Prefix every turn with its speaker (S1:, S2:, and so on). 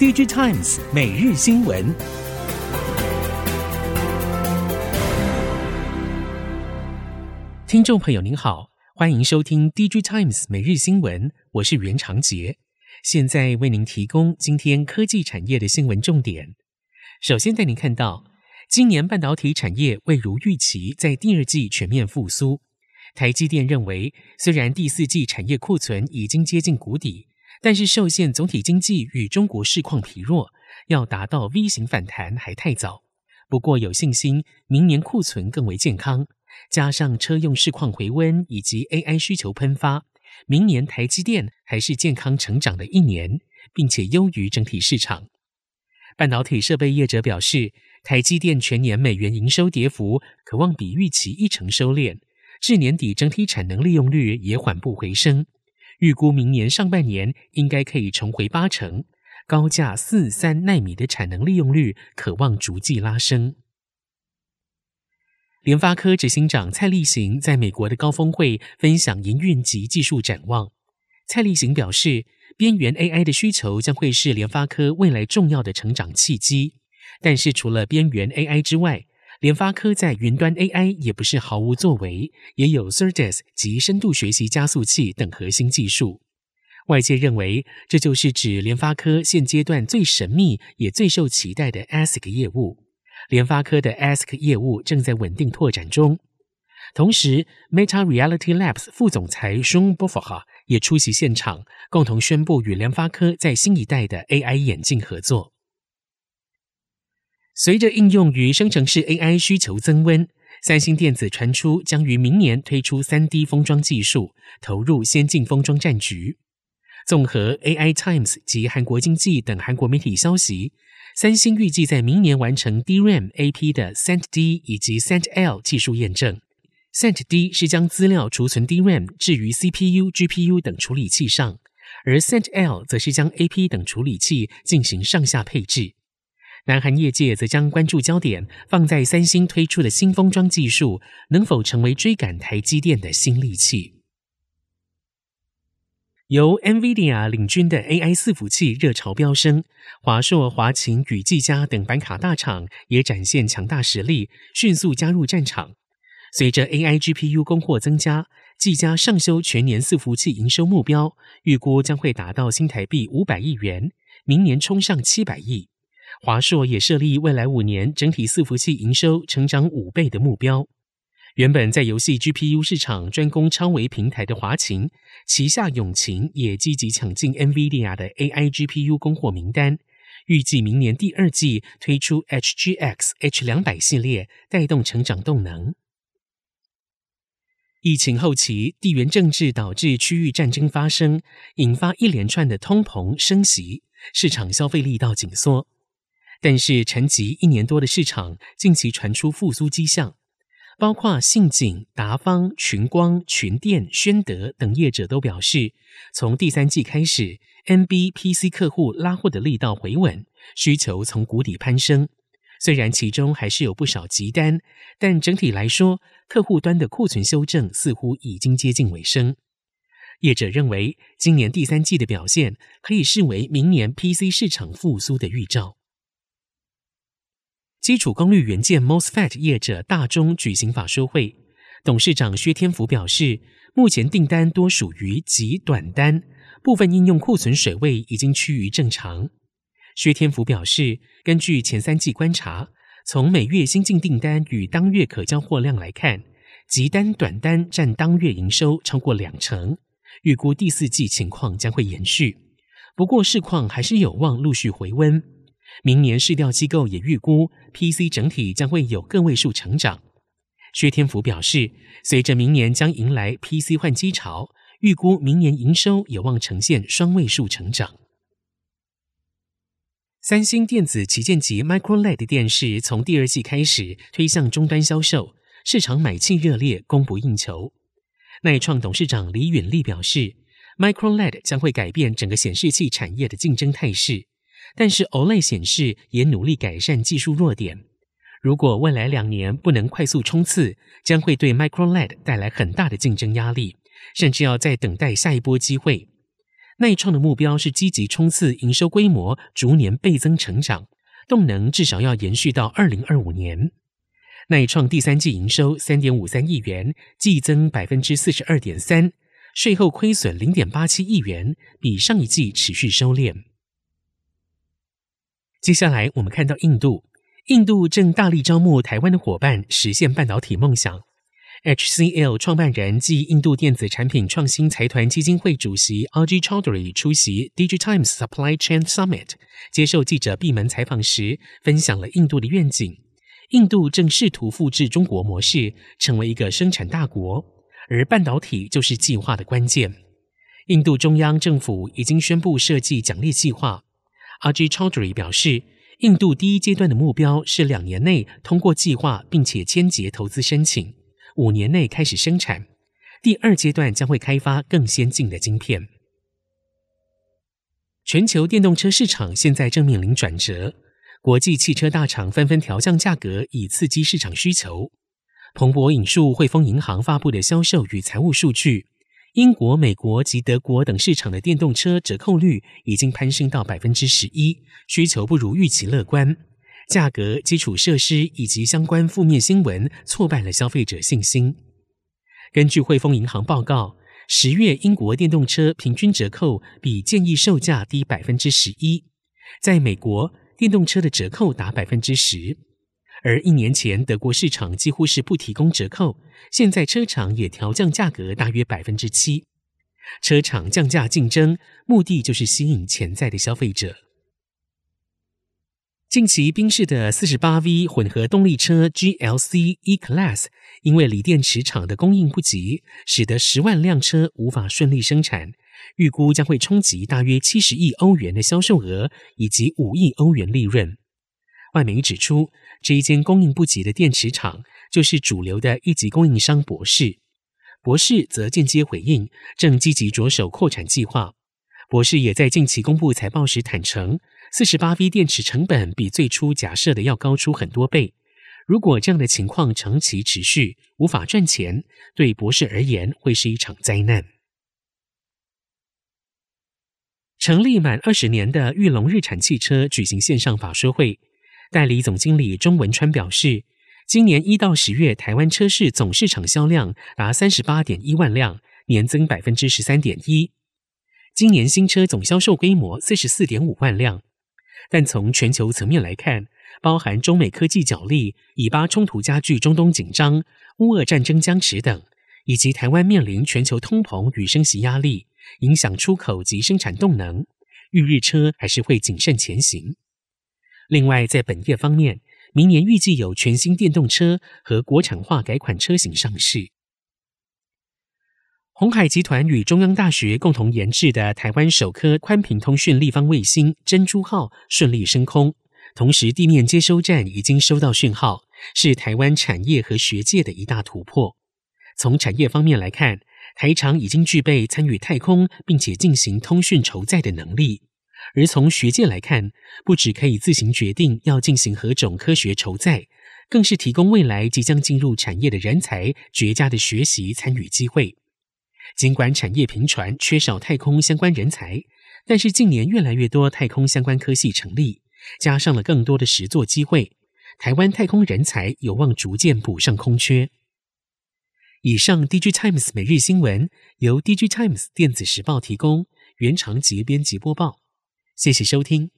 S1: DigiTimes 每日新闻，听众朋友您好，欢迎收听 DigiTimes 每日新闻，我是袁长杰，现在为您提供今天科技产业的新闻重点。首先带您看到，今年半导体产业未如预期在第二季全面复苏。台积电认为，虽然第四季产业库存已经接近谷底，但是受限总体经济与中国市况疲弱，要达到 V 型反弹还太早。不过有信心，明年库存更为健康，加上车用市况回温以及 AI 需求喷发，明年台积电还是健康成长的一年，并且优于整体市场。半导体设备业者表示，台积电全年美元营收跌幅可望比预期一成收敛。至年底，整体产能利用率也缓步回升，预估明年上半年应该可以重回八成，高价四三奈米的产能利用率可望逐季拉升。联发科执行长蔡立行在美国的高峰会分享营运及技术展望。蔡立行表示，边缘 AI 的需求将会是联发科未来重要的成长契机，但是除了边缘 AI 之外，联发科在云端 AI 也不是毫无作为，也有 Cerdas 及深度学习加速器等核心技术。外界认为，这就是指联发科现阶段最神秘也最受期待的 ASIC 业务。联发科的 ASIC 业务正在稳定拓展中。同时，Meta Reality Labs 副总裁 Sean Bofarger 也出席现场，共同宣布与联发科在新一代的 AI 眼镜合作。随着应用于生成式 AI 需求增温，三星电子传出将于明年推出 3D 封装技术，投入先进封装战局。综合 AI Times 及韩国经济等韩国媒体消息，三星预计在明年完成 DRAM AP 的 Sent D 以及 Sent L 技术验证。Sent D 是将资料储存 DRAM 置于 CPU、GPU 等处理器上，而 Sent L 则是将 AP 等处理器进行上下配置。南韩业界则将关注焦点放在三星推出的新封装技术能否成为追赶台积电的新利器。由 NVIDIA 领军的 AI 伺服器热潮飙升，华硕、华擎与技嘉等板卡大厂也展现强大实力，迅速加入战场。随着 AI GPU 供货增加，技嘉上修全年伺服器营收目标，预估将会达到新台币五百亿元，明年冲上七百亿。华硕也设立未来五年整体伺服器营收成长五倍的目标。原本在游戏 GPU 市场专攻超微平台的华擎，旗下永擎也积极抢进 NVIDIA 的 AI GPU 供货名单，预计明年第二季推出 HGX H200 系列，带动成长动能。疫情后期，地缘政治导致区域战争发生，引发一连串的通膨升息，市场消费力道紧缩。但是沉寂一年多的市场近期传出复苏迹象，包括信景、达方、群光、群电、宣德等业者都表示，从第三季开始，NB PC 客户拉货的力道回稳，需求从谷底攀升。虽然其中还是有不少急单，但整体来说，客户端的库存修正似乎已经接近尾声。业者认为，今年第三季的表现可以视为明年 PC 市场复苏的预兆。基础功率元件 MOSFET 业者大中举行法说会，董事长薛天福表示，目前订单多属于极短单，部分应用库存水位已经趋于正常。薛天福表示，根据前三季观察，从每月新进订单与当月可交货量来看，极单短单占当月营收超过两成，预估第四季情况将会延续。不过市况还是有望陆续回温。明年市调机构也预估，PC 整体将会有个位数成长。薛天福表示，随着明年将迎来 PC 换机潮，预估明年营收有望呈现双位数成长。三星电子旗舰级 Micro LED 电视从第二季开始推向终端销售，市场买气热烈，供不应求。耐创董事长李允利表示，Micro LED 将会改变整个显示器产业的竞争态势。但是 OLED 显示也努力改善技术弱点。如果未来两年不能快速冲刺，将会对 Micro LED 带来很大的竞争压力，甚至要再等待下一波机会。耐创的目标是积极冲刺营收规模逐年倍增成长，动能至少要延续到二零二五年。耐创第三季营收三点五三亿元，季增百分之四十二点三，税后亏损零点八七亿元，比上一季持续收敛。接下来我们看到印度，印度正大力招募台湾的伙伴，实现半导体梦想。HCL 创办人暨印度电子产品创新财团基金会主席 Ajit Chaudhry 出席 DIGITIMES Supply Chain Summit，接受记者闭门采访时，分享了印度的愿景。印度正试图复制中国模式，成为一个生产大国，而半导体就是计划的关键。印度中央政府已经宣布设计奖励计划。Raj Chaudhry 表示，印度第一阶段的目标是两年内通过计划，并且签结投资申请，五年内开始生产。第二阶段将会开发更先进的晶片。全球电动车市场现在正面临转折。国际汽车大厂纷纷调降价格，以刺激市场需求。彭博引述汇丰银行发布的销售与财务数据，英国、美国及德国等市场的电动车折扣率已经攀升到百分之十一，需求不如预期乐观。价格、基础设施以及相关负面新闻挫败了消费者信心。根据汇丰银行报告，十月英国电动车平均折扣比建议售价低百分之十一，在美国，电动车的折扣达百分之十，而一年前德国市场几乎是不提供折扣，现在车厂也调降价格大约百分之七。车厂降价竞争，目的就是吸引潜在的消费者。近期宾士的四十八 V 混合动力车 GLC E-Class 因为锂电池厂的供应不及，使得十万辆车无法顺利生产。预估将会冲击大约七十亿欧元的销售额，以及五亿欧元利润。外媒指出，这一间供应不及的电池厂就是主流的一级供应商博世。博世则间接回应，正积极着手扩产计划。博世也在近期公布财报时坦承，四十八 V 电池成本比最初假设的要高出很多倍。如果这样的情况长期持续，无法赚钱，对博世而言会是一场灾难。成立满二十年的裕隆日产汽车举行线上法说会，代理总经理钟文川表示，今年一到十月台湾车市总市场销量达三十八点一万辆，年增百分之十三点一。今年新车总销售规模四十四点五万辆，但从全球层面来看，包含中美科技角力、以巴冲突加剧、中东紧张、乌俄战争僵持等，以及台湾面临全球通膨与升息压力。影响出口及生产动能，裕日车还是会谨慎前行。另外，在本业方面，明年预计有全新电动车和国产化改款车型上市。鸿海集团与中央大学共同研制的台湾首颗宽频通讯立方卫星“珍珠号”顺利升空，同时地面接收站已经收到讯号，是台湾产业和学界的一大突破。从产业方面来看，台厂已经具备参与太空并且进行通讯筹载的能力，而从学界来看，不只可以自行决定要进行何种科学筹载，更是提供未来即将进入产业的人才绝佳的学习参与机会。尽管产业频传缺少太空相关人才，但是近年越来越多太空相关科系成立，加上了更多的实作机会，台湾太空人才有望逐渐补上空缺。以上，DIGITIMES 每日新闻由 DIGITIMES 电子时报提供，原长节编辑播报。谢谢收听。